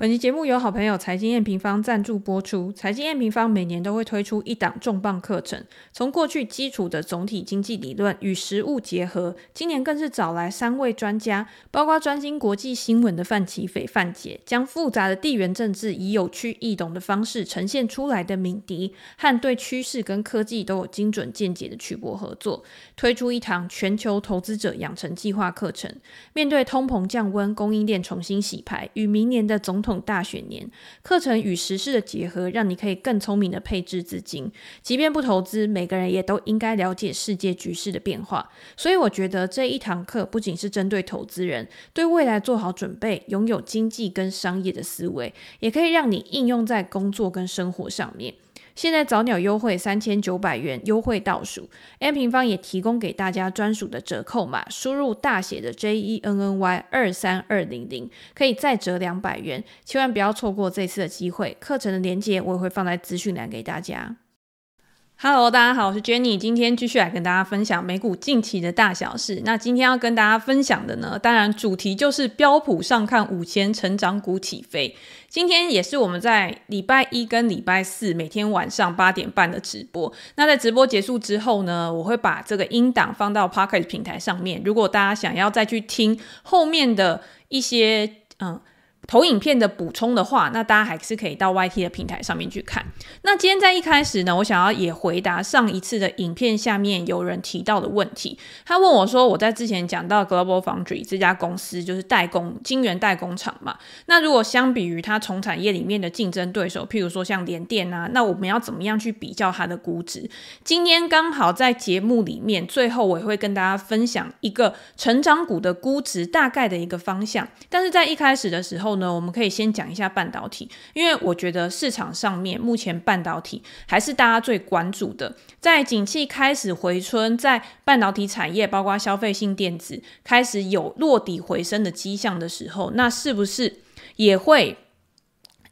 本期节目由好朋友财经验平方赞助播出。财经验平方每年都会推出一档重磅课程，从过去基础的总体经济理论与实务结合。今年更是找来三位专家，包括专精国际新闻的范琪斐范姐，将复杂的地缘政治以有趣易懂的方式呈现出来的敏迪，和对趋势跟科技都有精准见解的曲博合作，推出一堂全球投资者养成计划课程。面对通膨降温、供应链重新洗牌与明年的总统大选年，课程与实事的结合，让你可以更聪明的配置资金。即便不投资，每个人也都应该了解世界局势的变化。所以我觉得这一堂课不仅是针对投资人，对未来做好准备，拥有经济跟商业的思维，也可以让你应用在工作跟生活上面。现在早鸟优惠三千九百元，优惠倒数，M 平方也提供给大家专属的折扣码，输入大写的 J E N N Y 二三二零零，可以再折两百元，千万不要错过这次的机会。课程的链接我也会放在资讯栏给大家。Hello，大家好，我是 Jenny，今天继续来跟大家分享美股近期的大小事。那今天要跟大家分享的呢，当然主题就是标普上看五千成长股起飞。今天也是我们在礼拜一跟礼拜四每天晚上八点半的直播。那在直播结束之后呢，我会把这个音档放到 Podcast 平台上面。如果大家想要再去听后面的一些，嗯。投影片的补充的话，那大家还是可以到 YT 的平台上面去看。那今天在一开始呢，我想要也回答上一次的影片下面有人提到的问题。他问我说，我在之前讲到 Global Foundry 这家公司就是代工晶圆代工厂嘛，那如果相比于它从产业里面的竞争对手，譬如说像联电啊，那我们要怎么样去比较它的估值？今天刚好在节目里面，最后我也会跟大家分享一个成长股的估值大概的一个方向。但是在一开始的时候，那，我们可以先讲一下半导体，因为我觉得市场上面目前半导体还是大家最关注的。在景气开始回春，在半导体产业包括消费性电子开始有落底回升的迹象的时候，那是不是也会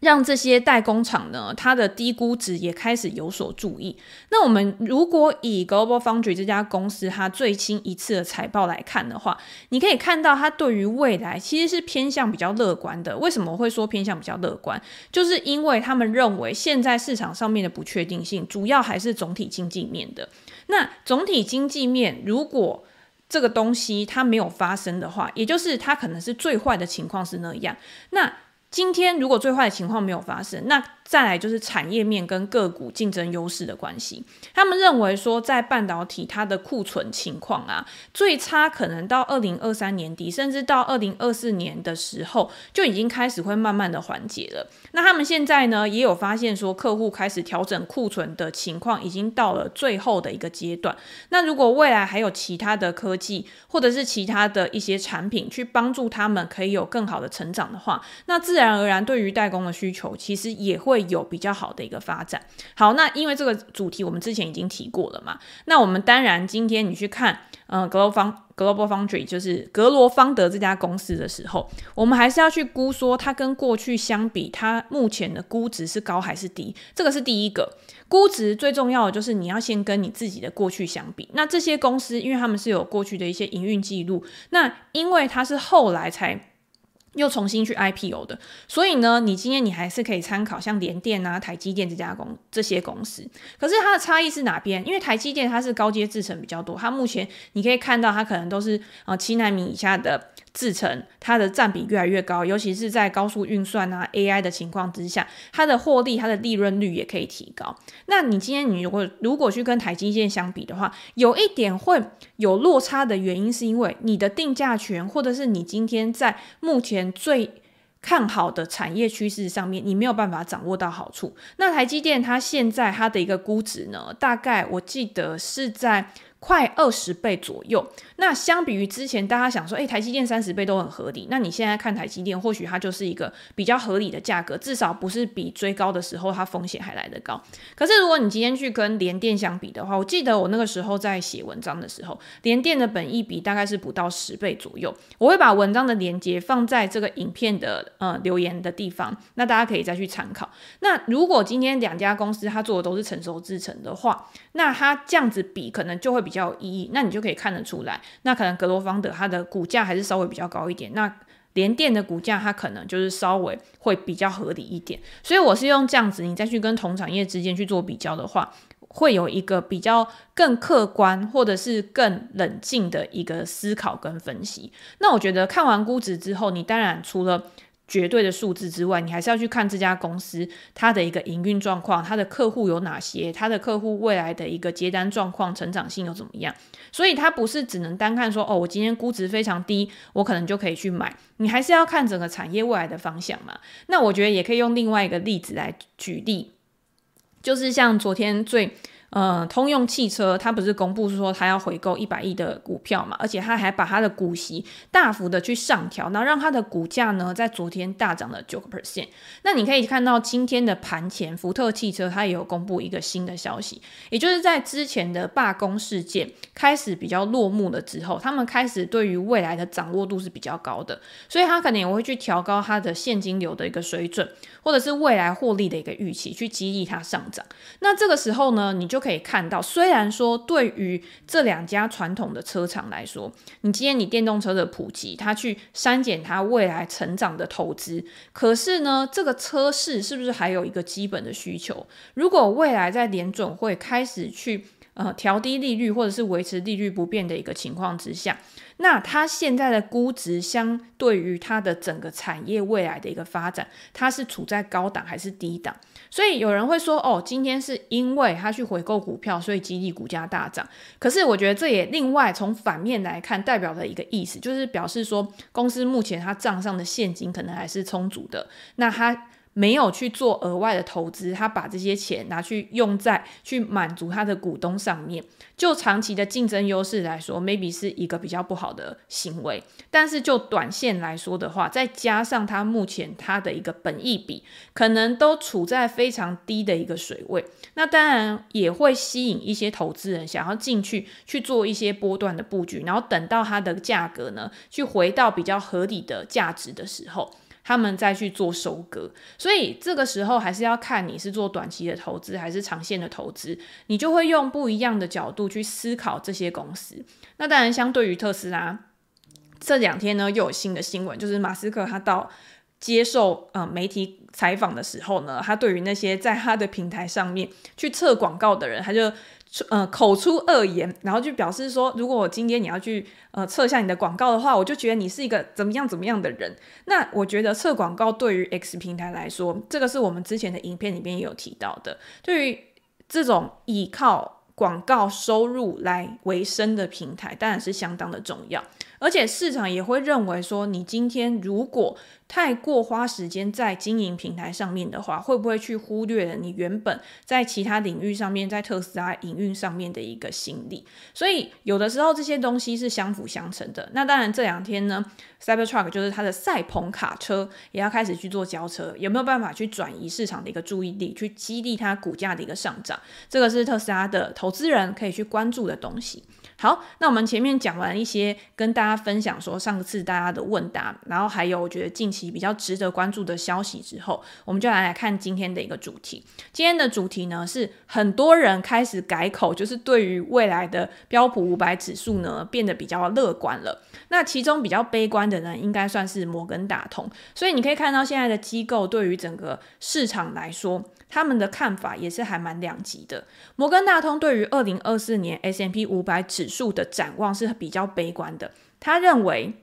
让这些代工厂呢，它的低估值也开始有所注意。那我们如果以 Global Foundry 这家公司它最新一次的财报来看的话，你可以看到它对于未来其实是偏向比较乐观的。为什么会说偏向比较乐观？就是因为他们认为现在市场上面的不确定性主要还是总体经济面的。那总体经济面如果这个东西它没有发生的话，也就是它可能是最坏的情况是那样。那今天如果最坏的情况没有发生，那再来就是产业面跟个股竞争优势的关系。他们认为说，在半导体它的库存情况啊，最差可能到二零二三年底，甚至到二零二四年的时候，就已经开始会慢慢的缓解了。那他们现在呢，也有发现说，客户开始调整库存的情况，已经到了最后的一个阶段。那如果未来还有其他的科技，或者是其他的一些产品去帮助他们可以有更好的成长的话，那自然而然对于代工的需求，其实也会。会有比较好的一个发展。好，那因为这个主题我们之前已经提过了嘛，那我们当然今天你去看，嗯，Global Global Foundry 就是格罗方德这家公司的时候，我们还是要去估说它跟过去相比，它目前的估值是高还是低？这个是第一个估值最重要的，就是你要先跟你自己的过去相比。那这些公司，因为他们是有过去的一些营运记录，那因为它是后来才。又重新去 IPO 的，所以呢，你今天你还是可以参考像联电啊、台积电这家公这些公司。可是它的差异是哪边？因为台积电它是高阶制程比较多，它目前你可以看到它可能都是呃七纳米以下的。制程它的占比越来越高，尤其是在高速运算啊 AI 的情况之下，它的获利、它的利润率也可以提高。那你今天你如果如果去跟台积电相比的话，有一点会有落差的原因，是因为你的定价权，或者是你今天在目前最看好的产业趋势上面，你没有办法掌握到好处。那台积电它现在它的一个估值呢，大概我记得是在。快二十倍左右，那相比于之前，大家想说，诶、台积电三十倍都很合理。那你现在看台积电，或许它就是一个比较合理的价格，至少不是比追高的时候它风险还来得高。可是如果你今天去跟联电相比的话，我记得我那个时候在写文章的时候，联电的本益比大概是不到十倍左右。我会把文章的连接放在这个影片的呃留言的地方，那大家可以再去参考。那如果今天两家公司它做的都是成熟制程的话，那它这样子比可能就会比较有意义，那你就可以看得出来，那可能格罗方德它的股价还是稍微比较高一点，那联电的股价它可能就是稍微会比较合理一点。所以我是用这样子，你再去跟同产业之间去做比较的话，会有一个比较更客观或者是更冷静的一个思考跟分析。那我觉得看完估值之后，你当然除了绝对的数字之外，你还是要去看这家公司它的一个营运状况，它的客户有哪些，它的客户未来的一个接单状况、成长性又怎么样。所以它不是只能单看说，哦，我今天估值非常低，我可能就可以去买。你还是要看整个产业未来的方向嘛。那我觉得也可以用另外一个例子来举例，就是像昨天最。呃，通用汽车它不是公布说它要回购一百亿的股票嘛，而且它还把它的股息大幅的去上调，那让它的股价呢在昨天大涨了九个 percent。那你可以看到今天的盘前，福特汽车它也有公布一个新的消息，也就是在之前的罢工事件开始比较落幕了之后，他们开始对于未来的掌握度是比较高的，所以他可能也会去调高它的现金流的一个水准，或者是未来获利的一个预期，去激励它上涨。那这个时候呢，你就。可以看到，虽然说对于这两家传统的车厂来说，你今天你电动车的普及，它去删减它未来成长的投资，可是呢，这个车市是不是还有一个基本的需求？如果未来在联准会开始去呃调低利率，或者是维持利率不变的一个情况之下，那它现在的估值相对于它的整个产业未来的一个发展，它是处在高档还是低档？所以有人会说，哦，今天是因为他去回购股票，所以激励股价大涨。可是我觉得这也另外从反面来看，代表的一个意思，就是表示说公司目前它账上的现金可能还是充足的。那它。没有去做额外的投资，他把这些钱拿去用在去满足他的股东上面，就长期的竞争优势来说，maybe 是一个比较不好的行为。但是就短线来说的话，再加上他目前他的一个本益比，可能都处在非常低的一个水位，那当然也会吸引一些投资人想要进去去做一些波段的布局，然后等到它的价格呢，去回到比较合理的价值的时候。他们再去做收割，所以这个时候还是要看你是做短期的投资还是长线的投资，你就会用不一样的角度去思考这些公司。那当然，相对于特斯拉，这两天呢又有新的新闻，就是马斯克他到接受呃媒体采访的时候呢，他对于那些在他的平台上面去测广告的人，他就。呃，口出恶言，然后就表示说，如果我今天你要去呃撤下你的广告的话，我就觉得你是一个怎么样怎么样的人。那我觉得撤广告对于 X 平台来说，这个是我们之前的影片里面也有提到的。对于这种依靠广告收入来为生的平台，当然是相当的重要。而且市场也会认为说，你今天如果太过花时间在经营平台上面的话，会不会去忽略了你原本在其他领域上面，在特斯拉营运上面的一个心力？所以有的时候这些东西是相辅相成的。那当然这两天呢，Cybertruck 就是它的赛鹏卡车也要开始去做交车，有没有办法去转移市场的一个注意力，去激励它股价的一个上涨？这个是特斯拉的投资人可以去关注的东西。好，那我们前面讲完一些跟大家分享说上次大家的问答，然后还有我觉得近期比较值得关注的消息之后，我们就来来看今天的一个主题。今天的主题呢是很多人开始改口，就是对于未来的标普五百指数呢变得比较乐观了。那其中比较悲观的呢，应该算是摩根大通。所以你可以看到现在的机构对于整个市场来说。他们的看法也是还蛮两极的。摩根大通对于二零二四年 S M P 五百指数的展望是比较悲观的。他认为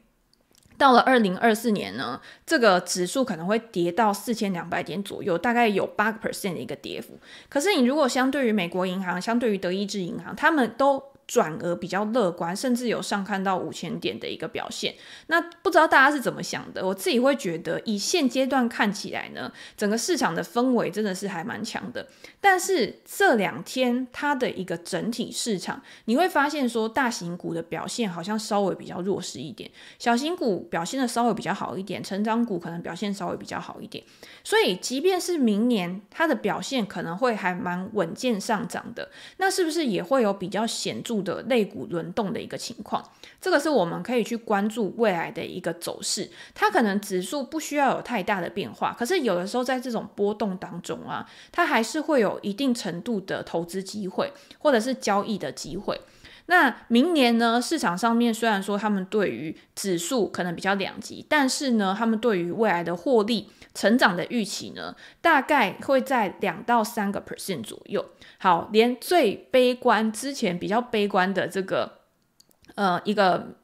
到了二零二四年呢，这个指数可能会跌到四千两百点左右，大概有八个 percent 的一个跌幅。可是你如果相对于美国银行，相对于德意志银行，他们都转而比较乐观，甚至有上看到五千点的一个表现。那不知道大家是怎么想的？我自己会觉得，以现阶段看起来呢，整个市场的氛围真的是还蛮强的。但是这两天它的一个整体市场，你会发现说，大型股的表现好像稍微比较弱势一点，小型股表现的稍微比较好一点，成长股可能表现稍微比较好一点。所以，即便是明年它的表现可能会还蛮稳健上涨的，那是不是也会有比较显著的肋骨轮动的一个情况？这个是我们可以去关注未来的一个走势。它可能指数不需要有太大的变化，可是有的时候在这种波动当中啊，它还是会有一定程度的投资机会或者是交易的机会。那明年呢，市场上面虽然说他们对于指数可能比较两极，但是呢，他们对于未来的获利成长的预期呢，大概会在两到三个 percent 左右。好，连最悲观之前比较悲观的这个呃一个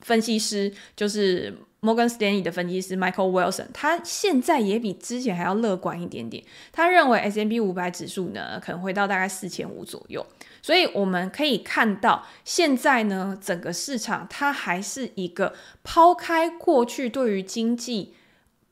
分析师就是。摩根斯丹利的分析师 Michael Wilson，他现在也比之前还要乐观一点点。他认为 S M P 五百指数呢，可能会到大概四千五左右。所以我们可以看到，现在呢，整个市场它还是一个抛开过去对于经济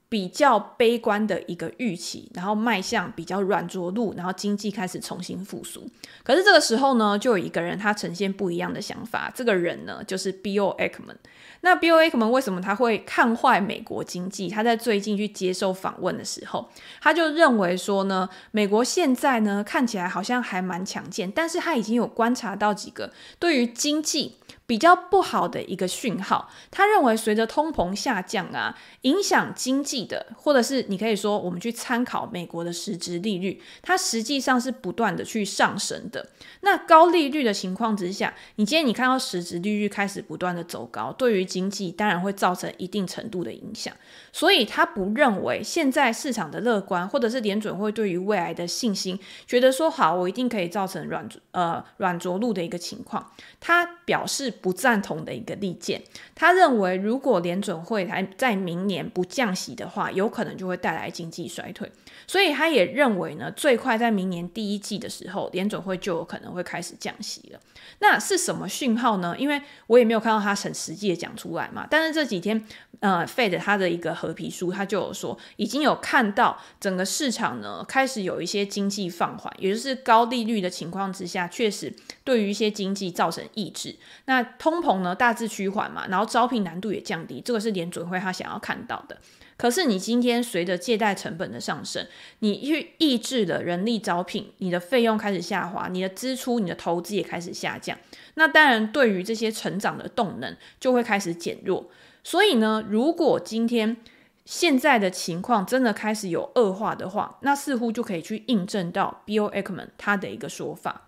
比较悲观的一个预期，然后迈向比较软着陆，然后经济开始重新复苏。可是这个时候呢，就有一个人他呈现不一样的想法。这个人呢，就是 Bill Ackman。那 Bill Ackman 为什么他会看坏美国经济？他在最近去接受访问的时候，他就认为说呢，美国现在呢看起来好像还蛮强健，但是他已经有观察到几个对于经济比较不好的一个讯号，他认为随着通膨下降啊，影响经济的，或者是你可以说我们去参考美国的实质利率，它实际上是不断的去上升的。那高利率的情况之下，你今天你看到实质利率开始不断的走高，对于经济当然会造成一定程度的影响。所以他不认为现在市场的乐观，或者是联准会对于未来的信心，觉得说好，我一定可以造成软呃软着陆的一个情况。他表示。不赞同的一个利剑，他认为如果联准会还在明年不降息的话，有可能就会带来经济衰退。所以他也认为呢，最快在明年第一季的时候，联准会就有可能会开始降息了。那是什么讯号呢？因为我也没有看到他很实际的讲出来嘛。但是这几天，呃，Fed 他的一个合皮书，他就有说，已经有看到整个市场呢开始有一些经济放缓，也就是高利率的情况之下，确实对于一些经济造成抑制。那通膨呢大致趋缓嘛，然后招聘难度也降低，这个是联准会他想要看到的。可是你今天随着借贷成本的上升，你去抑制了人力招聘，你的费用开始下滑，你的支出、你的投资也开始下降。那当然，对于这些成长的动能就会开始减弱。所以呢，如果今天现在的情况真的开始有恶化的话，那似乎就可以去印证到 Bill Ackman 他的一个说法。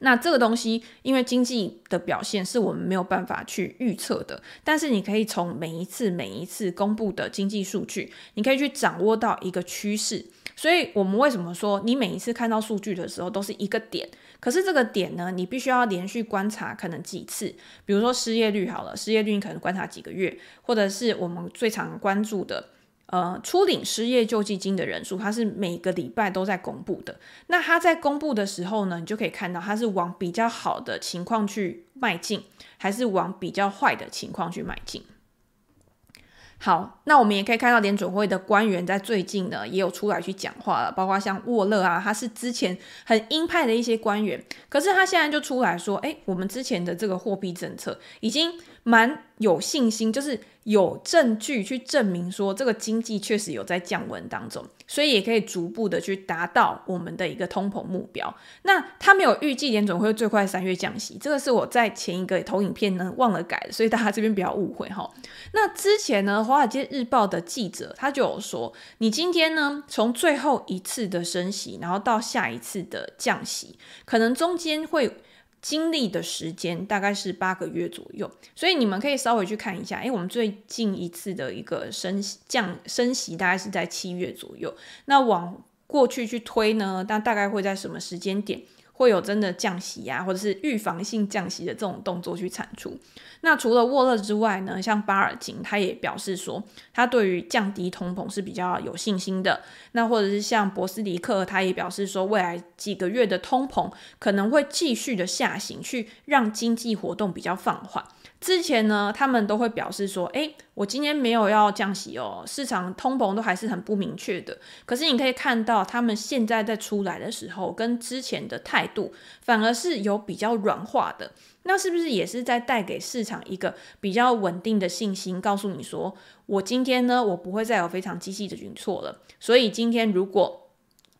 那这个东西，因为经济的表现是我们没有办法去预测的，但是你可以从每一次每一次公布的经济数据，你可以去掌握到一个趋势。所以，我们为什么说你每一次看到数据的时候都是一个点？可是这个点呢，你必须要连续观察可能几次。比如说失业率好了，失业率你可能观察几个月，或者是我们最常关注的。呃，初领失业救济金的人数，它是每个礼拜都在公布的。那它在公布的时候呢，你就可以看到它是往比较好的情况去迈进，还是往比较坏的情况去迈进。好，那我们也可以看到联准会的官员在最近呢，也有出来去讲话了，包括像沃勒啊，他是之前很鹰派的一些官员，可是他现在就出来说，哎，我们之前的这个货币政策已经蛮有信心，就是。有证据去证明说这个经济确实有在降温当中，所以也可以逐步的去达到我们的一个通膨目标。那他没有预计联准会最快三月降息，这个是我在前一个投影片呢忘了改，所以大家这边不要误会哈。那之前呢，《华尔街日报》的记者他就有说，你今天呢从最后一次的升息，然后到下一次的降息，可能中间会。经历的时间大概是八个月左右，所以你们可以稍微去看一下。诶，我们最近一次的一个升降升息大概是在七月左右。那往过去去推呢，那大概会在什么时间点？会有真的降息呀、或者是预防性降息的这种动作去产出。那除了沃勒之外呢，像巴尔金他也表示说，他对于降低通膨是比较有信心的。那或者是像博斯迪克，他也表示说，未来几个月的通膨可能会继续的下行，去让经济活动比较放缓。之前呢，他们都会表示说，诶，我今天没有要降息哦，市场通膨都还是很不明确的。可是你可以看到，他们现在在出来的时候，跟之前的态度反而是有比较软化的。那是不是也是在带给市场一个比较稳定的信心，告诉你说，我今天呢，我不会再有非常激进的举措了。所以今天如果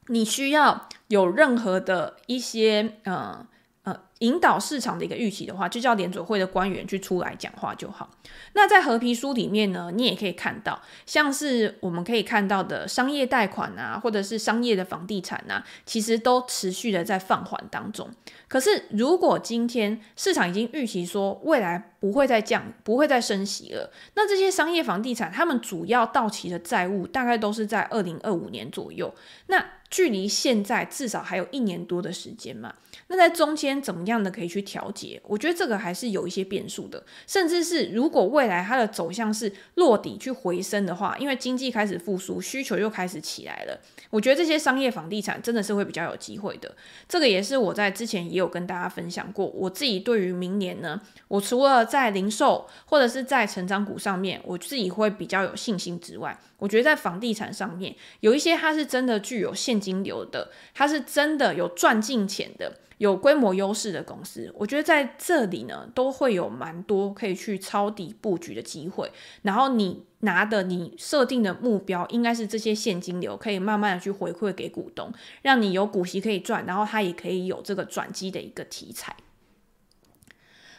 你需要有任何的一些，呃。呃，引导市场的一个预期的话，就叫联准会的官员去出来讲话就好。那在合皮书里面呢，你也可以看到，像是我们可以看到的商业贷款啊，或者是商业的房地产啊，其实都持续的在放缓当中。可是如果今天市场已经预期说未来不会再降，不会再升息了，那这些商业房地产他们主要到期的债务大概都是在二零二五年左右。那距离现在至少还有一年多的时间嘛，那在中间怎么样的可以去调节？我觉得这个还是有一些变数的，甚至是如果未来它的走向是落底去回升的话，因为经济开始复苏，需求又开始起来了，我觉得这些商业房地产真的是会比较有机会的。这个也是我在之前也有跟大家分享过，我自己对于明年呢，我除了在零售或者是在成长股上面，我自己会比较有信心之外，我觉得在房地产上面有一些它是真的具有现金流的，它是真的有赚进钱的，有规模优势的公司，我觉得在这里呢，都会有蛮多可以去抄底布局的机会。然后你拿的你设定的目标，应该是这些现金流可以慢慢的去回馈给股东，让你有股息可以赚，然后它也可以有这个转机的一个题材。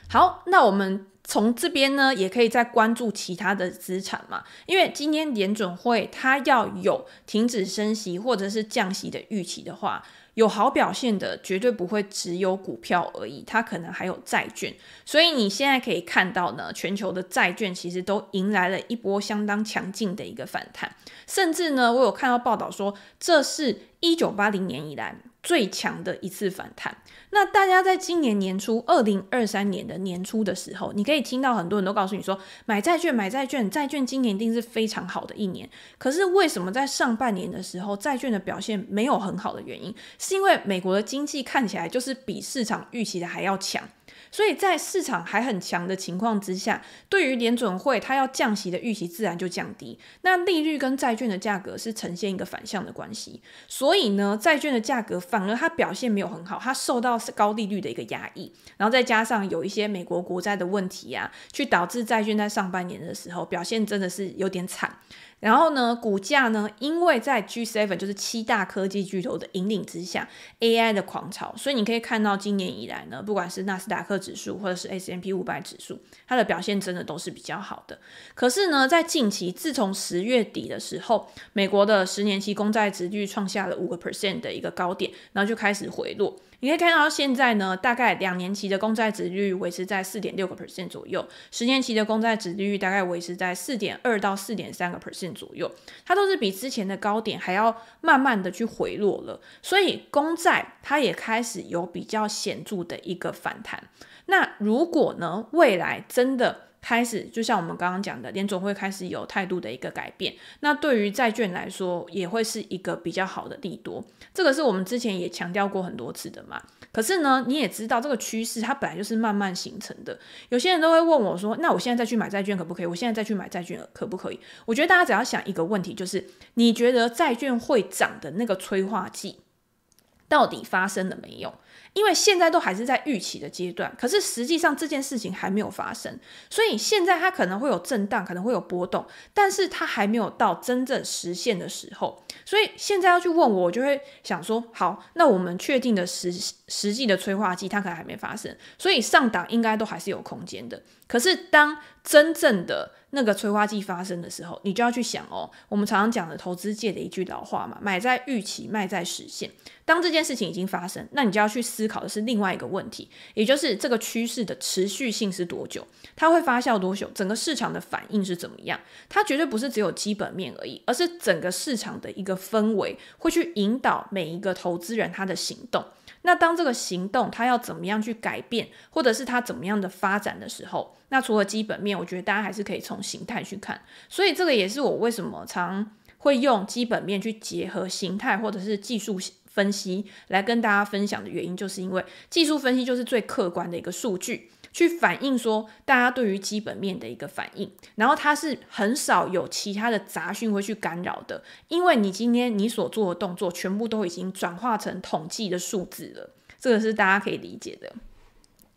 好，那我们。从这边呢，也可以再关注其他的资产嘛，因为今天联准会它要有停止升息或者是降息的预期的话，有好表现的绝对不会只有股票而已，它可能还有债券。所以你现在可以看到呢，全球的债券其实都迎来了一波相当强劲的一个反弹，甚至呢，我有看到报道说，这是一九八零年以来最强的一次反弹。那大家在今年年初，二零二三年的年初的时候，你可以听到很多人都告诉你说，买债券，买债券，债券今年一定是非常好的一年。可是为什么在上半年的时候，债券的表现没有很好的原因，是因为美国的经济看起来就是比市场预期的还要强。所以在市场还很强的情况之下，对于联准会它要降息的预期自然就降低，那利率跟债券的价格是呈现一个反向的关系。所以呢，债券的价格反而它表现没有很好，它受到高利率的一个压抑，然后再加上有一些美国国债的问题啊，去导致债券在上半年的时候表现真的是有点惨。然后呢，股价呢，因为在 G7 就是七大科技巨头的引领之下，AI 的狂潮，所以你可以看到今年以来呢，不管是纳斯达克指数或者是 S&P 500指数，它的表现真的都是比较好的。可是呢，在近期，自从十月底的时候，美国的十年期公债值率创下了五个 percent 的一个高点，然后就开始回落。你可以看到现在呢，大概两年期的公债殖利率维持在四点六个 percent 左右，十年期的公债殖利率大概维持在四点二到四点三个 percent 左右，它都是比之前的高点还要慢慢的去回落了，所以公债它也开始有比较显著的一个反弹。那如果呢，未来真的开始，就像我们刚刚讲的，联总会开始有态度的一个改变。那对于债券来说，也会是一个比较好的利多。这个是我们之前也强调过很多次的嘛。可是呢，你也知道这个趋势它本来就是慢慢形成的。有些人都会问我说：“那我现在再去买债券可不可以？我现在再去买债券可不可以？”我觉得大家只要想一个问题，就是你觉得债券会涨的那个催化剂到底发生了没有？因为现在都还是在预期的阶段，可是实际上这件事情还没有发生，所以现在它可能会有震荡，可能会有波动，但是它还没有到真正实现的时候。所以现在要去问我，我就会想说：好，那我们确定的实实际的催化剂，它可能还没发生，所以上档应该都还是有空间的。可是当真正的那个催化剂发生的时候，你就要去想哦，我们常常讲的投资界的一句老话嘛，买在预期，卖在实现。当这件事情已经发生，那你就要去思考的是另外一个问题，也就是这个趋势的持续性是多久，它会发酵多久，整个市场的反应是怎么样？它绝对不是只有基本面而已，而是整个市场的一个氛围会去引导每一个投资人他的行动。那当这个行动它要怎么样去改变，或者是它怎么样的发展的时候，那除了基本面，我觉得大家还是可以从形态去看。所以这个也是我为什么常会用基本面去结合形态或者是技术分析来跟大家分享的原因，就是因为技术分析就是最客观的一个数据，去反映说大家对于基本面的一个反应，然后它是很少有其他的杂讯会去干扰的，因为你今天你所做的动作全部都已经转化成统计的数字了，这个是大家可以理解的。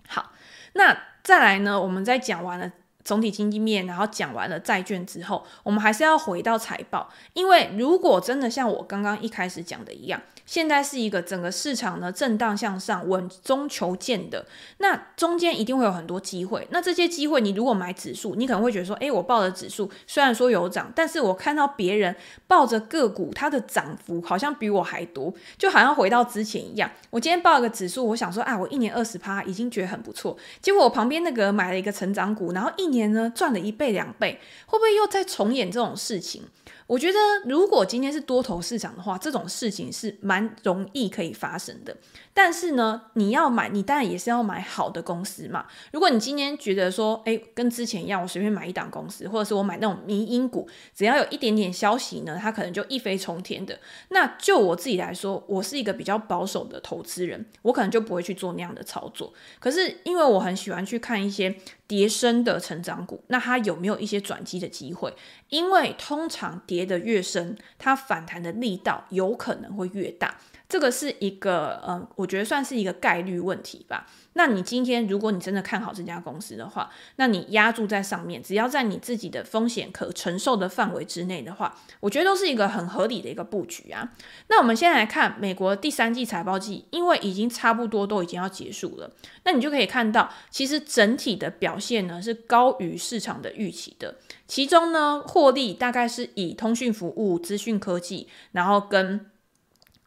好，那再来呢，我们在讲完了。总体经济面，然后讲完了债券之后，我们还是要回到财报，因为如果真的像我刚刚一开始讲的一样，现在是一个整个市场呢震荡向上、稳中求进的，那中间一定会有很多机会。那这些机会，你如果买指数，你可能会觉得说，诶，我抱的指数虽然说有涨，但是我看到别人抱着个股，它的涨幅好像比我还多，就好像回到之前一样。我今天抱一个指数，我想说啊，我一年二十趴已经觉得很不错，结果我旁边那个买了一个成长股，然后一年呢赚了一倍两倍，会不会又再重演这种事情？我觉得，如果今天是多头市场的话，这种事情是蛮容易可以发生的。但是呢，你要买，你当然也是要买好的公司嘛。如果你今天觉得说，诶，跟之前一样，我随便买一档公司，或者是我买那种迷因股，只要有一点点消息呢，它可能就一飞冲天的。那就我自己来说，我是一个比较保守的投资人，我可能就不会去做那样的操作。可是因为我很喜欢去看一些跌深的成长股，那它有没有一些转机的机会？因为通常跌得越深，它反弹的力道有可能会越大。这个是一个，嗯，我觉得算是一个概率问题吧。那你今天如果你真的看好这家公司的话，那你押注在上面，只要在你自己的风险可承受的范围之内的话，我觉得都是一个很合理的一个布局啊。那我们先来看美国第三季财报季，因为已经差不多都已经要结束了，那你就可以看到，其实整体的表现呢是高于市场的预期的。其中呢，获利大概是以通讯服务、资讯科技，然后跟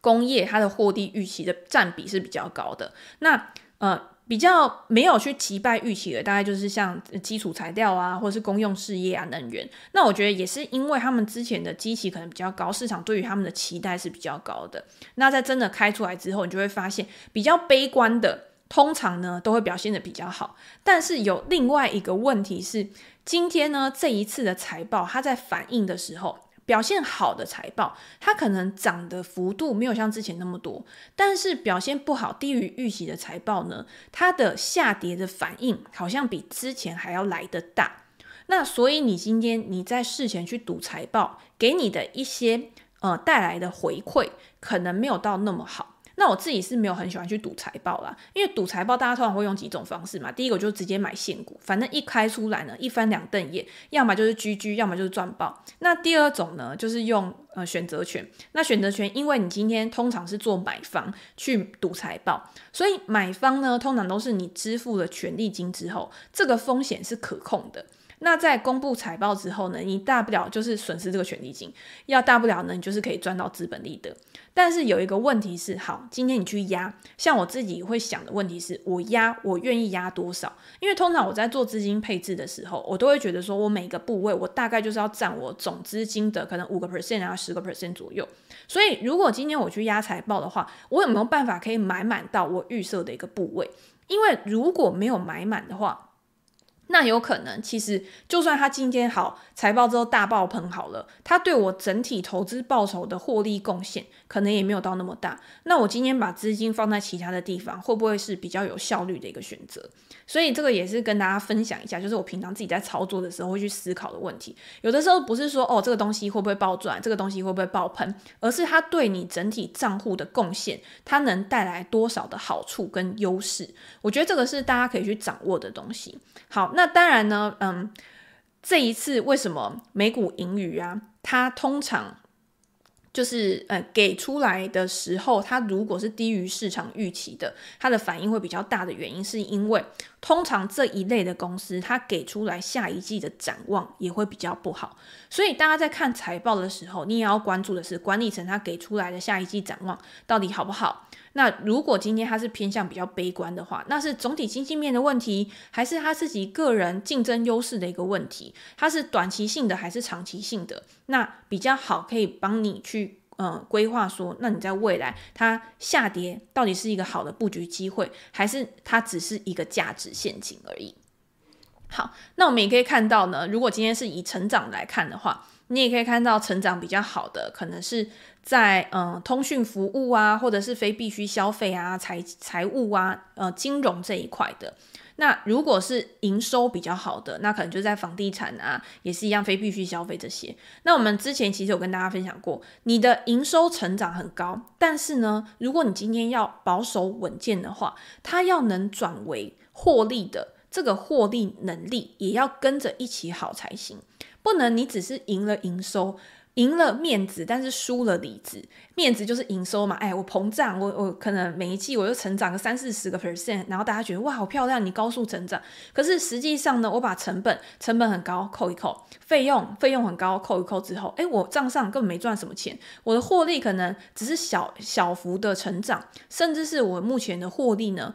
工业它的获利预期的占比是比较高的，那呃比较没有去击败预期的，大概就是像基础材料啊，或是公用事业啊、能源。那我觉得也是因为他们之前的基期可能比较高，市场对于他们的期待是比较高的。那在真的开出来之后，你就会发现比较悲观的，通常呢都会表现得比较好。但是有另外一个问题是，今天呢这一次的财报，它在反映的时候。表现好的财报，它可能涨的幅度没有像之前那么多，但是表现不好、低于预期的财报呢，它的下跌的反应好像比之前还要来得大。那所以你今天你在事前去赌财报，给你的一些呃带来的回馈，可能没有到那么好。那我自己是没有很喜欢去赌财报啦，因为赌财报大家通常会用几种方式嘛。第一个就是直接买现股，反正一开出来呢，一翻两瞪眼，要么就是居居要么就是赚爆。那第二种呢，就是用呃选择权。那选择权，因为你今天通常是做买方去赌财报，所以买方呢，通常都是你支付了权利金之后，这个风险是可控的。那在公布财报之后呢，你大不了就是损失这个权利金，要大不了呢，你就是可以赚到资本利得。但是有一个问题是，好，今天你去压，像我自己会想的问题是，我压，我愿意压多少？因为通常我在做资金配置的时候，我都会觉得说，我每个部位，我大概就是要占我总资金的可能五个 percent 啊，十个 percent 左右。所以如果今天我去压财报的话，我有没有办法可以买满到我预设的一个部位？因为如果没有买满的话，那有可能，其实就算他今天好财报之后大爆棚好了，他对我整体投资报酬的获利贡献可能也没有到那么大。那我今天把资金放在其他的地方，会不会是比较有效率的一个选择？所以这个也是跟大家分享一下，就是我平常自己在操作的时候会去思考的问题。有的时候不是说哦这个东西会不会爆赚，这个东西会不会爆喷，而是它对你整体账户的贡献，它能带来多少的好处跟优势。我觉得这个是大家可以去掌握的东西。好。那当然呢，嗯，这一次为什么美股盈余啊？它通常就是呃给出来的时候，它如果是低于市场预期的，它的反应会比较大的原因，是因为通常这一类的公司，它给出来下一季的展望也会比较不好。所以大家在看财报的时候，你也要关注的是管理层他给出来的下一季展望到底好不好。那如果今天他是偏向比较悲观的话，那是总体经济面的问题，还是他自己个人竞争优势的一个问题？它是短期性的还是长期性的？那比较好可以帮你去呃规划说，那你在未来它下跌到底是一个好的布局机会，还是它只是一个价值陷阱而已？好，那我们也可以看到呢，如果今天是以成长来看的话，你也可以看到成长比较好的可能是。在嗯，通讯服务啊，或者是非必需消费啊，财财务啊，呃，金融这一块的。那如果是营收比较好的，那可能就在房地产啊，也是一样非必需消费这些。那我们之前其实有跟大家分享过，你的营收成长很高，但是呢，如果你今天要保守稳健的话，它要能转为获利的。这个获利能力也要跟着一起好才行，不能你只是赢了营收。赢了面子，但是输了里子。面子就是营收嘛，哎，我膨胀，我我可能每一季我就成长个三四十个 percent，然后大家觉得哇，好漂亮，你高速成长。可是实际上呢，我把成本成本很高扣一扣，费用费用很高扣一扣之后，哎，我账上根本没赚什么钱，我的获利可能只是小小幅的成长，甚至是我目前的获利呢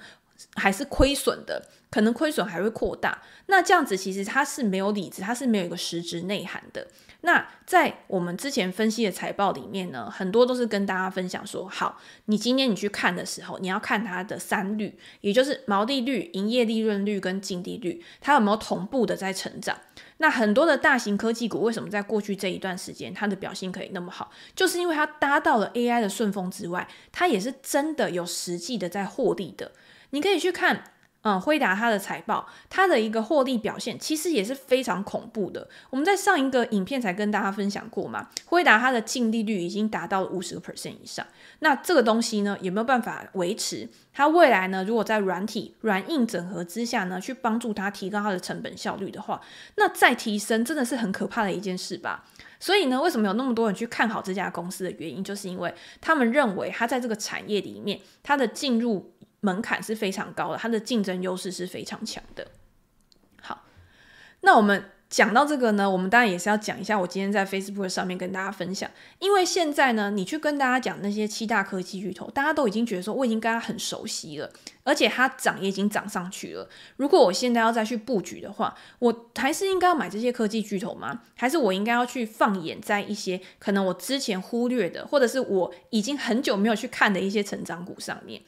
还是亏损的，可能亏损还会扩大。那这样子其实它是没有里子，它是没有一个实质内涵的。那在我们之前分析的财报里面呢，很多都是跟大家分享说，好，你今天你去看的时候，你要看它的三率，也就是毛利率、营业利润率跟净利率，它有没有同步的在成长。那很多的大型科技股为什么在过去这一段时间它的表现可以那么好，就是因为它搭到了 AI 的顺风之外，它也是真的有实际的在获利的。你可以去看。嗯，辉达它的财报，它的一个获利表现其实也是非常恐怖的。我们在上一个影片才跟大家分享过嘛，辉达它的净利率已经达到了五十个 percent 以上。那这个东西呢，有没有办法维持？它未来呢，如果在软体软硬整合之下呢，去帮助它提高它的成本效率的话，那再提升真的是很可怕的一件事吧。所以呢，为什么有那么多人去看好这家公司的原因，就是因为他们认为它在这个产业里面，它的进入。门槛是非常高的，它的竞争优势是非常强的。好，那我们讲到这个呢，我们当然也是要讲一下我今天在 Facebook 上面跟大家分享，因为现在呢，你去跟大家讲那些七大科技巨头，大家都已经觉得说我已经跟他很熟悉了，而且它涨也已经涨上去了。如果我现在要再去布局的话，我还是应该要买这些科技巨头吗？还是我应该要去放眼在一些可能我之前忽略的，或者是我已经很久没有去看的一些成长股上面？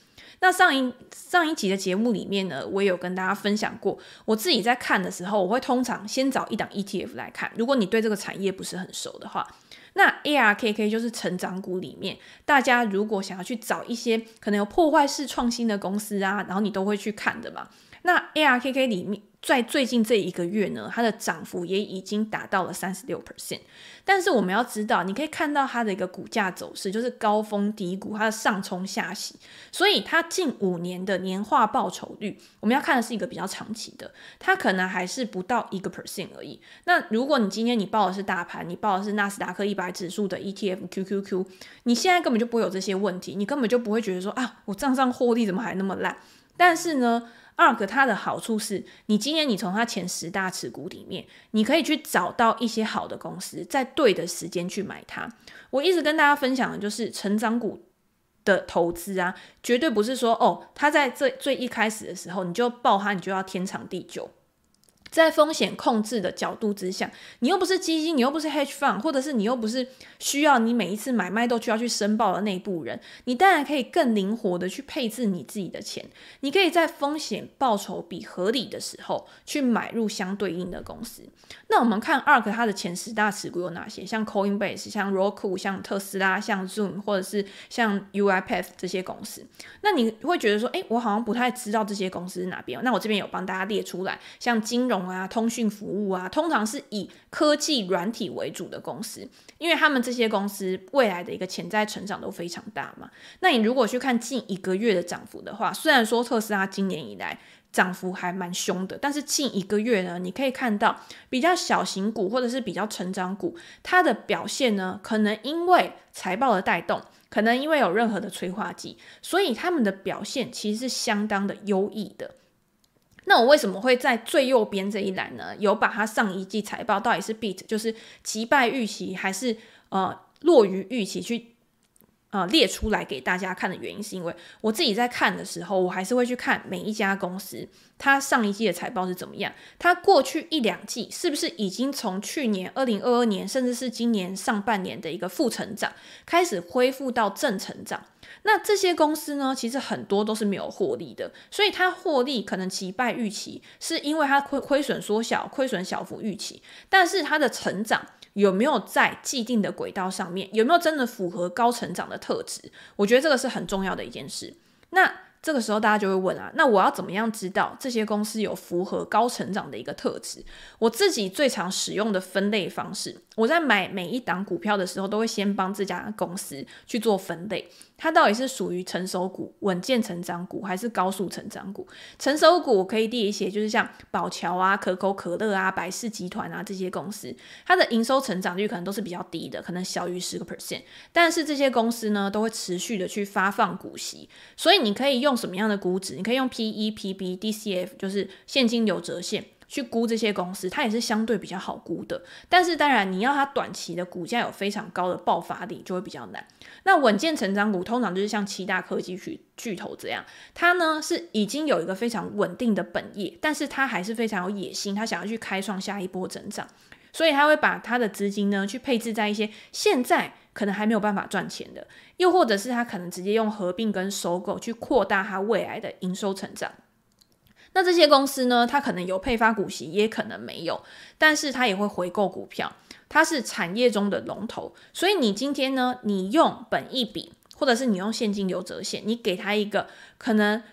那上一上一集的节目里面呢，我也有跟大家分享过，我自己在看的时候，我会通常先找一档 ETF 来看。如果你对这个产业不是很熟的话，那 ARKK 就是成长股里面，大家如果想要去找一些可能有破坏式创新的公司啊，然后你都会去看的嘛。那 ARKK 里面。在最近这一个月呢，它的涨幅也已经达到了三十六 percent。但是我们要知道，你可以看到它的一个股价走势，就是高峰低谷，它的上冲下洗。所以它近五年的年化报酬率，我们要看的是一个比较长期的，它可能还是不到一个 percent 而已。那如果你今天你报的是大盘，你报的是纳斯达克一百指数的 ETF QQQ，你现在根本就不会有这些问题，你根本就不会觉得说啊，我账上获利怎么还那么烂？但是呢二个它的好处是，你今年你从它前十大持股里面，你可以去找到一些好的公司，在对的时间去买它。我一直跟大家分享的就是成长股的投资啊，绝对不是说哦，它在最最一开始的时候你就抱它，你就要天长地久。在风险控制的角度之下，你又不是基金，你又不是 hedge fund，或者是你又不是需要你每一次买卖都需要去申报的内部人，你当然可以更灵活的去配置你自己的钱。你可以在风险报酬比合理的时候去买入相对应的公司。那我们看 ARK 它的前十大持股有哪些？像 Coinbase、像 Roku、像特斯拉、像 Zoom，或者是像 UiPath 这些公司。那你会觉得说，诶，我好像不太知道这些公司是哪边。那我这边有帮大家列出来，像金融。啊，通讯服务啊，通常是以科技软体为主的公司，因为他们这些公司未来的一个潜在成长都非常大嘛。那你如果去看近一个月的涨幅的话，虽然说特斯拉今年以来涨幅还蛮凶的，但是近一个月呢，你可以看到比较小型股或者是比较成长股，它的表现呢，可能因为财报的带动，可能因为有任何的催化剂，所以他们的表现其实是相当的优异的。那我为什么会在最右边这一栏呢？有把它上一季财报到底是 beat，就是击败预期，还是呃落于预期去呃列出来给大家看的原因，是因为我自己在看的时候，我还是会去看每一家公司它上一季的财报是怎么样，它过去一两季是不是已经从去年二零二二年，甚至是今年上半年的一个负成长，开始恢复到正成长。那这些公司呢，其实很多都是没有获利的，所以它获利可能击败预期，是因为它亏亏损缩小，亏损小幅预期，但是它的成长有没有在既定的轨道上面，有没有真的符合高成长的特质？我觉得这个是很重要的一件事。那这个时候大家就会问啊，那我要怎么样知道这些公司有符合高成长的一个特质？我自己最常使用的分类方式，我在买每一档股票的时候，都会先帮这家公司去做分类。它到底是属于成熟股、稳健成长股，还是高速成长股？成熟股我可以列一些，就是像宝侨啊、可口可乐啊、百事集团啊这些公司，它的营收成长率可能都是比较低的，可能小于十个 percent。但是这些公司呢，都会持续的去发放股息，所以你可以用什么样的估值？你可以用 PE、PB、DCF，就是现金流折现。去估这些公司，它也是相对比较好估的。但是当然，你要它短期的股价有非常高的爆发力，就会比较难。那稳健成长股通常就是像七大科技巨巨头这样，它呢是已经有一个非常稳定的本业，但是它还是非常有野心，它想要去开创下一波增长，所以它会把它的资金呢去配置在一些现在可能还没有办法赚钱的，又或者是它可能直接用合并跟收购去扩大它未来的营收成长。那这些公司呢，它可能有配发股息，也可能没有，但是它也会回购股票，它是产业中的龙头，所以你今天呢，你用本一笔，或者是你用现金流折现，你给它一个可能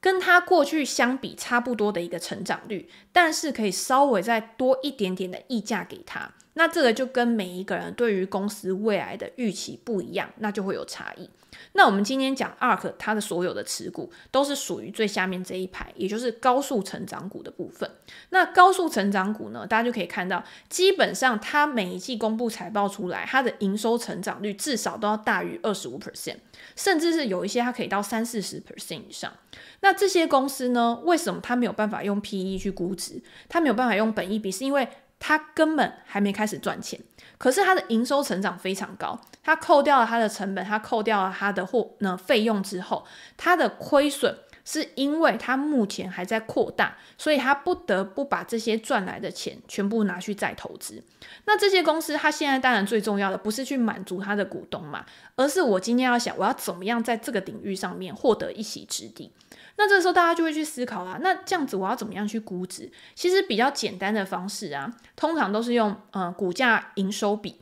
跟它过去相比差不多的一个成长率，但是可以稍微再多一点点的溢价给他，那这个就跟每一个人对于公司未来的预期不一样，那就会有差异。那我们今天讲 ARK，它的所有的持股都是属于最下面这一排，也就是高速成长股的部分。那高速成长股呢，大家就可以看到，基本上它每一季公布财报出来，它的营收成长率至少都要大于二十五 percent，甚至是有一些它可以到三四十 percent 以上。那这些公司呢，为什么它没有办法用 PE 去估值？它没有办法用本益比，是因为它根本还没开始赚钱。可是它的营收成长非常高，它扣掉了它的成本，它扣掉了它的货呢费用之后，它的亏损是因为它目前还在扩大，所以它不得不把这些赚来的钱全部拿去再投资。那这些公司，它现在当然最重要的不是去满足它的股东嘛，而是我今天要想，我要怎么样在这个领域上面获得一席之地。那这个时候大家就会去思考啦，那这样子我要怎么样去估值？其实比较简单的方式啊，通常都是用呃股价营收比。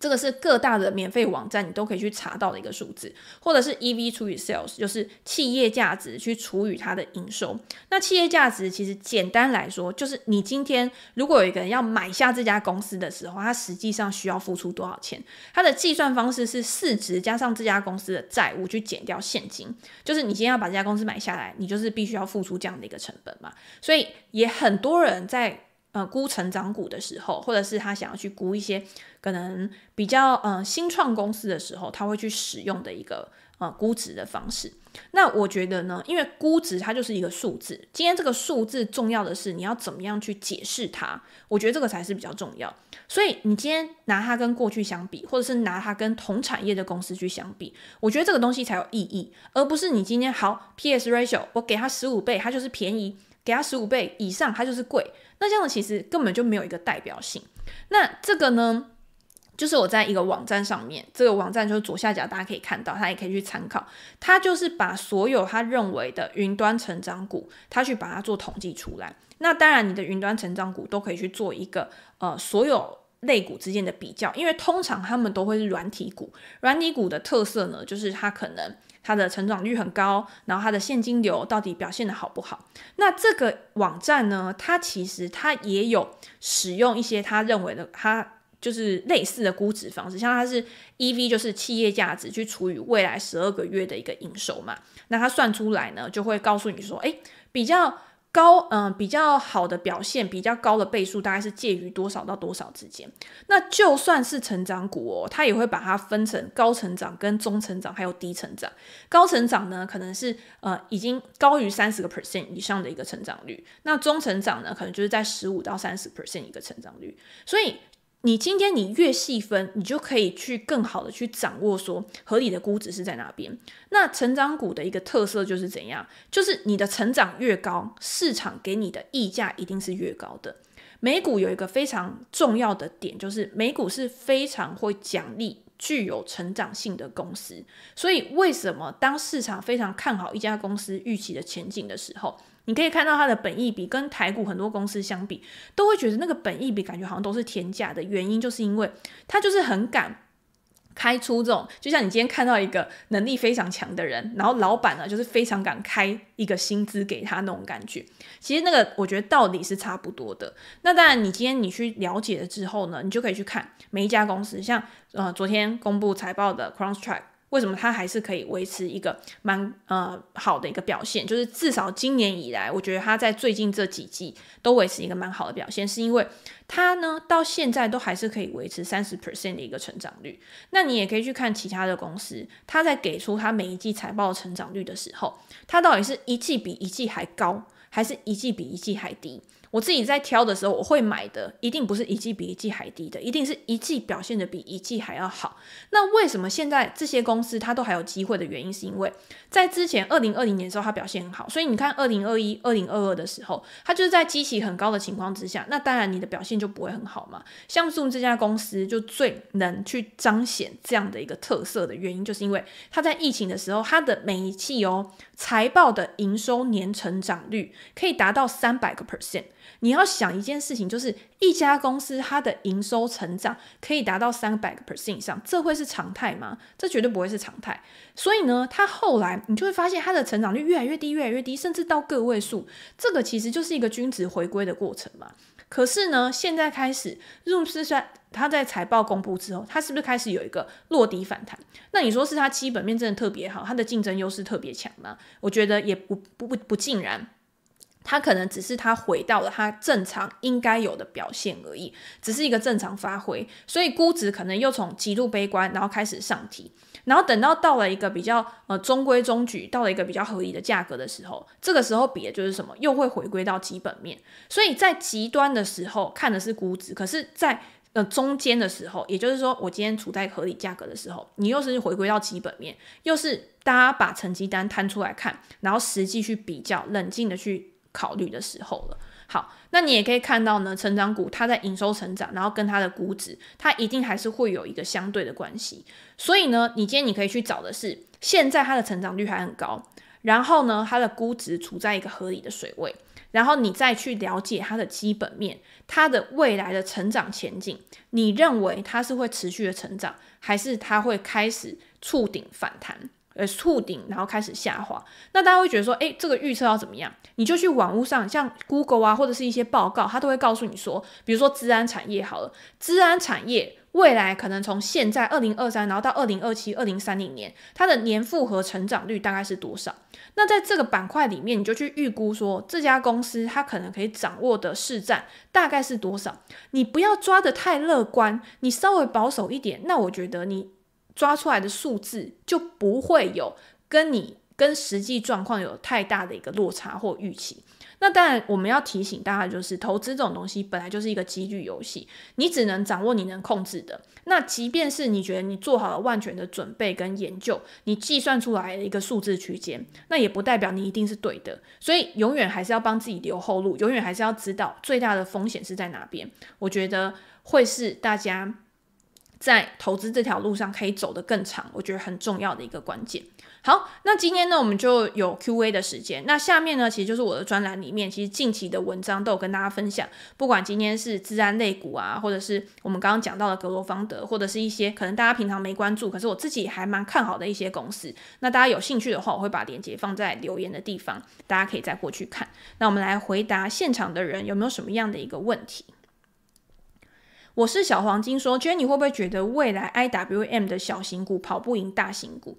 这个是各大的免费网站，你都可以去查到的一个数字，或者是 EV 除以 Sales，就是企业价值去除以它的营收。那企业价值其实简单来说，就是你今天如果有一个人要买下这家公司的时候，他实际上需要付出多少钱？它的计算方式是市值加上这家公司的债务去减掉现金，就是你今天要把这家公司买下来，你就是必须要付出这样的一个成本嘛。所以也很多人在。呃，估成长股的时候，或者是他想要去估一些可能比较呃新创公司的时候，他会去使用的一个呃估值的方式。那我觉得呢，因为估值它就是一个数字，今天这个数字重要的是你要怎么样去解释它，我觉得这个才是比较重要。所以你今天拿它跟过去相比，或者是拿它跟同产业的公司去相比，我觉得这个东西才有意义，而不是你今天好 PS ratio，我给它十五倍，它就是便宜。给它十五倍以上，它就是贵。那这样其实根本就没有一个代表性。那这个呢，就是我在一个网站上面，这个网站就是左下角大家可以看到，他也可以去参考。他就是把所有他认为的云端成长股，他去把它做统计出来。那当然，你的云端成长股都可以去做一个呃所有类股之间的比较，因为通常他们都会是软体股。软体股的特色呢，就是它可能。它的成长率很高，然后它的现金流到底表现得好不好？那这个网站呢，它其实它也有使用一些他认为的，它就是类似的估值方式，像它是 EV，就是企业价值去除以未来十二个月的一个营收嘛，那它算出来呢，就会告诉你说，诶，比较。高，嗯，比较好的表现，比较高的倍数，大概是介于多少到多少之间。那就算是成长股哦，它也会把它分成高成长、跟中成长，还有低成长。高成长呢，可能是呃已经高于三十个 percent 以上的一个成长率。那中成长呢，可能就是在十五到三十 percent 一个成长率。所以。你今天你越细分，你就可以去更好的去掌握说合理的估值是在哪边。那成长股的一个特色就是怎样？就是你的成长越高，市场给你的溢价一定是越高的。美股有一个非常重要的点，就是美股是非常会奖励具有成长性的公司。所以为什么当市场非常看好一家公司预期的前景的时候，你可以看到它的本益比跟台股很多公司相比，都会觉得那个本益比感觉好像都是天价的。原因就是因为它就是很敢开出这种，就像你今天看到一个能力非常强的人，然后老板呢就是非常敢开一个薪资给他那种感觉。其实那个我觉得道理是差不多的。那当然，你今天你去了解了之后呢，你就可以去看每一家公司，像呃昨天公布财报的 CrowdStrike。为什么它还是可以维持一个蛮呃好的一个表现？就是至少今年以来，我觉得它在最近这几季都维持一个蛮好的表现，是因为它呢到现在都还是可以维持三十 percent 的一个成长率。那你也可以去看其他的公司，它在给出它每一季财报成长率的时候，它到底是一季比一季还高，还是一季比一季还低？我自己在挑的时候，我会买的一定不是一季比一季还低的，一定是一季表现的比一季还要好。那为什么现在这些公司它都还有机会的原因，是因为在之前二零二零年的时候它表现很好，所以你看二零二一、二零二二的时候，它就是在基期很高的情况之下，那当然你的表现就不会很好嘛。像 Zoom 这家公司就最能去彰显这样的一个特色的原因，就是因为它在疫情的时候，它的每一季哦财报的营收年成长率可以达到三百个 percent。你要想一件事情，就是一家公司它的营收成长可以达到三百个 percent 以上，这会是常态吗？这绝对不会是常态。所以呢，它后来你就会发现它的成长率越来越低，越来越低，甚至到个位数。这个其实就是一个均值回归的过程嘛。可是呢，现在开始，Zoom 是算它在财报公布之后，它是不是开始有一个落底反弹？那你说是它基本面真的特别好，它的竞争优势特别强吗？我觉得也不不不不尽然。它可能只是它回到了它正常应该有的表现而已，只是一个正常发挥，所以估值可能又从极度悲观，然后开始上提，然后等到到了一个比较呃中规中矩，到了一个比较合理的价格的时候，这个时候比的就是什么？又会回归到基本面。所以在极端的时候看的是估值，可是在呃中间的时候，也就是说我今天处在合理价格的时候，你又是回归到基本面，又是大家把成绩单摊出来看，然后实际去比较，冷静的去。考虑的时候了。好，那你也可以看到呢，成长股它在营收成长，然后跟它的估值，它一定还是会有一个相对的关系。所以呢，你今天你可以去找的是，现在它的成长率还很高，然后呢，它的估值处在一个合理的水位，然后你再去了解它的基本面，它的未来的成长前景，你认为它是会持续的成长，还是它会开始触顶反弹？呃，触顶，然后开始下滑，那大家会觉得说，诶，这个预测要怎么样？你就去网络上，像 Google 啊，或者是一些报告，它都会告诉你说，比如说资安产业好了，资安产业未来可能从现在二零二三，然后到二零二七、二零三零年，它的年复合成长率大概是多少？那在这个板块里面，你就去预估说，这家公司它可能可以掌握的市占大概是多少？你不要抓得太乐观，你稍微保守一点，那我觉得你。抓出来的数字就不会有跟你跟实际状况有太大的一个落差或预期。那当然，我们要提醒大家，就是投资这种东西本来就是一个几率游戏，你只能掌握你能控制的。那即便是你觉得你做好了万全的准备跟研究，你计算出来的一个数字区间，那也不代表你一定是对的。所以永远还是要帮自己留后路，永远还是要知道最大的风险是在哪边。我觉得会是大家。在投资这条路上可以走得更长，我觉得很重要的一个关键。好，那今天呢，我们就有 Q&A 的时间。那下面呢，其实就是我的专栏里面，其实近期的文章都有跟大家分享。不管今天是资安类股啊，或者是我们刚刚讲到的格罗方德，或者是一些可能大家平常没关注，可是我自己还蛮看好的一些公司。那大家有兴趣的话，我会把链接放在留言的地方，大家可以再过去看。那我们来回答现场的人有没有什么样的一个问题？我是小黄金说，Jenny 会不会觉得未来 IWM 的小型股跑不赢大型股？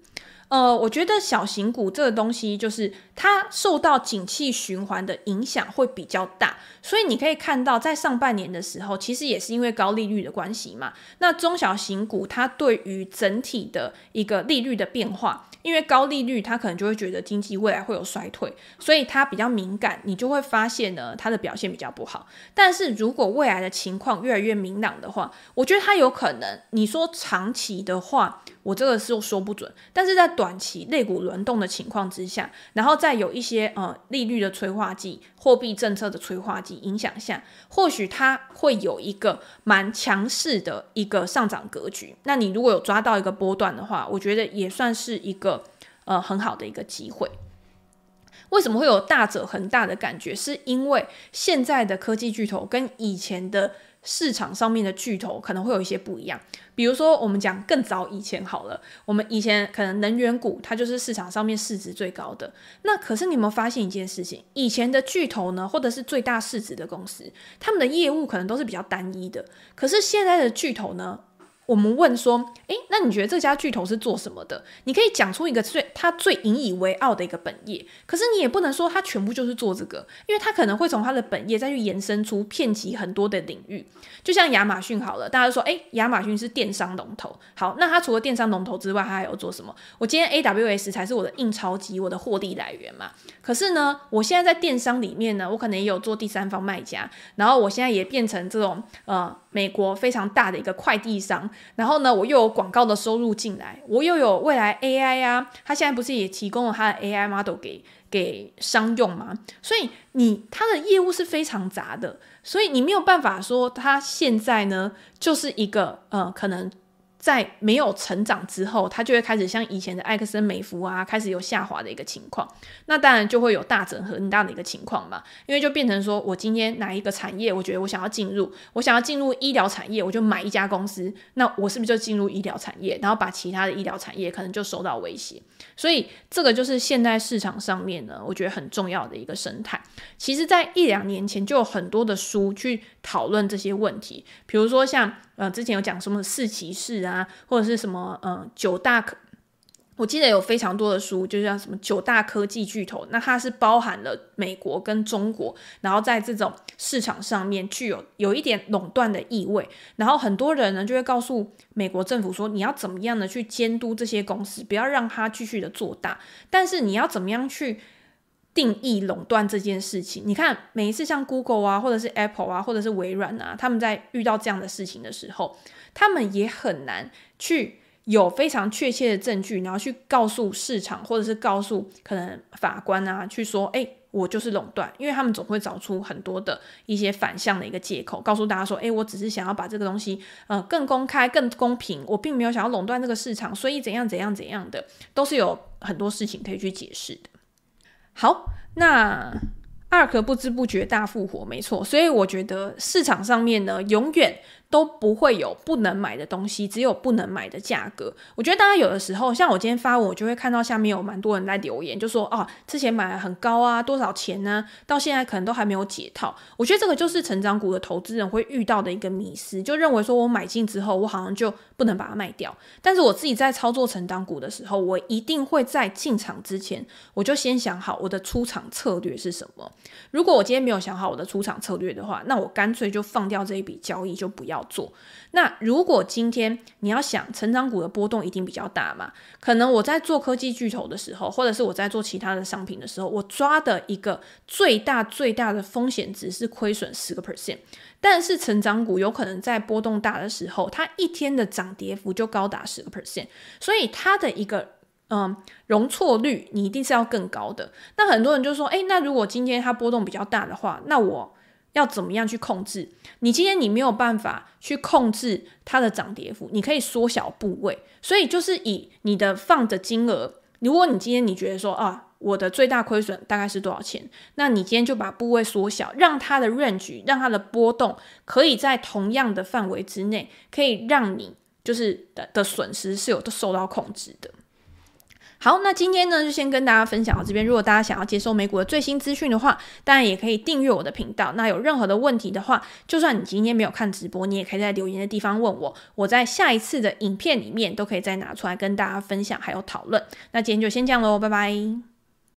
呃，我觉得小型股这个东西，就是它受到景气循环的影响会比较大，所以你可以看到，在上半年的时候，其实也是因为高利率的关系嘛。那中小型股它对于整体的一个利率的变化，因为高利率，他可能就会觉得经济未来会有衰退，所以他比较敏感，你就会发现呢，他的表现比较不好。但是如果未来的情况越来越明朗的话，我觉得他有可能，你说长期的话。我这个是说不准，但是在短期类股轮动的情况之下，然后再有一些呃利率的催化剂、货币政策的催化剂影响下，或许它会有一个蛮强势的一个上涨格局。那你如果有抓到一个波段的话，我觉得也算是一个呃很好的一个机会。为什么会有大者恒大的感觉？是因为现在的科技巨头跟以前的。市场上面的巨头可能会有一些不一样，比如说我们讲更早以前好了，我们以前可能能源股它就是市场上面市值最高的。那可是你有没有发现一件事情？以前的巨头呢，或者是最大市值的公司，他们的业务可能都是比较单一的。可是现在的巨头呢，我们问说，诶，那你觉得这家巨头是做什么的？你可以讲出一个最他最引以为傲的一个本业，可是你也不能说他全部就是做这个，因为他可能会从他的本业再去延伸出遍及很多的领域。就像亚马逊好了，大家都说，诶，亚马逊是电商龙头，好，那他除了电商龙头之外，他还有做什么？我今天 AWS 才是我的印钞机，我的获利来源嘛。可是呢，我现在在电商里面呢，我可能也有做第三方卖家，然后我现在也变成这种呃。美国非常大的一个快递商，然后呢，我又有广告的收入进来，我又有未来 AI 啊，他现在不是也提供了他的 AI model 给给商用吗？所以你他的业务是非常杂的，所以你没有办法说他现在呢就是一个呃可能。在没有成长之后，它就会开始像以前的埃克森美孚啊，开始有下滑的一个情况。那当然就会有大整合很大的一个情况嘛，因为就变成说我今天哪一个产业，我觉得我想要进入，我想要进入医疗产业，我就买一家公司，那我是不是就进入医疗产业，然后把其他的医疗产业可能就受到威胁？所以这个就是现在市场上面呢，我觉得很重要的一个生态。其实，在一两年前就有很多的书去讨论这些问题，比如说像。呃，之前有讲什么四骑士啊，啊或者是什么呃九大，我记得有非常多的书，就像什么九大科技巨头，那它是包含了美国跟中国，然后在这种市场上面具有有一点垄断的意味，然后很多人呢就会告诉美国政府说，你要怎么样的去监督这些公司，不要让它继续的做大，但是你要怎么样去。定义垄断这件事情，你看每一次像 Google 啊，或者是 Apple 啊，或者是微软啊，他们在遇到这样的事情的时候，他们也很难去有非常确切的证据，然后去告诉市场，或者是告诉可能法官啊，去说，哎，我就是垄断，因为他们总会找出很多的一些反向的一个借口，告诉大家说，哎，我只是想要把这个东西，呃，更公开、更公平，我并没有想要垄断这个市场，所以怎样怎样怎样的，都是有很多事情可以去解释的。好，那 ARK 不知不觉大复活，没错，所以我觉得市场上面呢，永远。都不会有不能买的东西，只有不能买的价格。我觉得大家有的时候，像我今天发文，我就会看到下面有蛮多人在留言，就说哦，之前买了很高啊，多少钱呢？到现在可能都还没有解套。我觉得这个就是成长股的投资人会遇到的一个迷思，就认为说我买进之后，我好像就不能把它卖掉。但是我自己在操作成长股的时候，我一定会在进场之前，我就先想好我的出场策略是什么。如果我今天没有想好我的出场策略的话，那我干脆就放掉这一笔交易，就不要。做。那如果今天你要想成长股的波动一定比较大嘛？可能我在做科技巨头的时候，或者是我在做其他的商品的时候，我抓的一个最大最大的风险值是亏损十个 percent。但是成长股有可能在波动大的时候，它一天的涨跌幅就高达十个 percent，所以它的一个嗯容错率你一定是要更高的。那很多人就说，诶，那如果今天它波动比较大的话，那我。要怎么样去控制？你今天你没有办法去控制它的涨跌幅，你可以缩小部位，所以就是以你的放的金额。如果你今天你觉得说啊，我的最大亏损大概是多少钱？那你今天就把部位缩小，让它的 range，让它的波动可以在同样的范围之内，可以让你就是的的损失是有受到控制的。好，那今天呢，就先跟大家分享到这边。如果大家想要接收美股的最新资讯的话，当然也可以订阅我的频道。那有任何的问题的话，就算你今天没有看直播，你也可以在留言的地方问我。我在下一次的影片里面都可以再拿出来跟大家分享还有讨论。那今天就先这样喽，拜拜。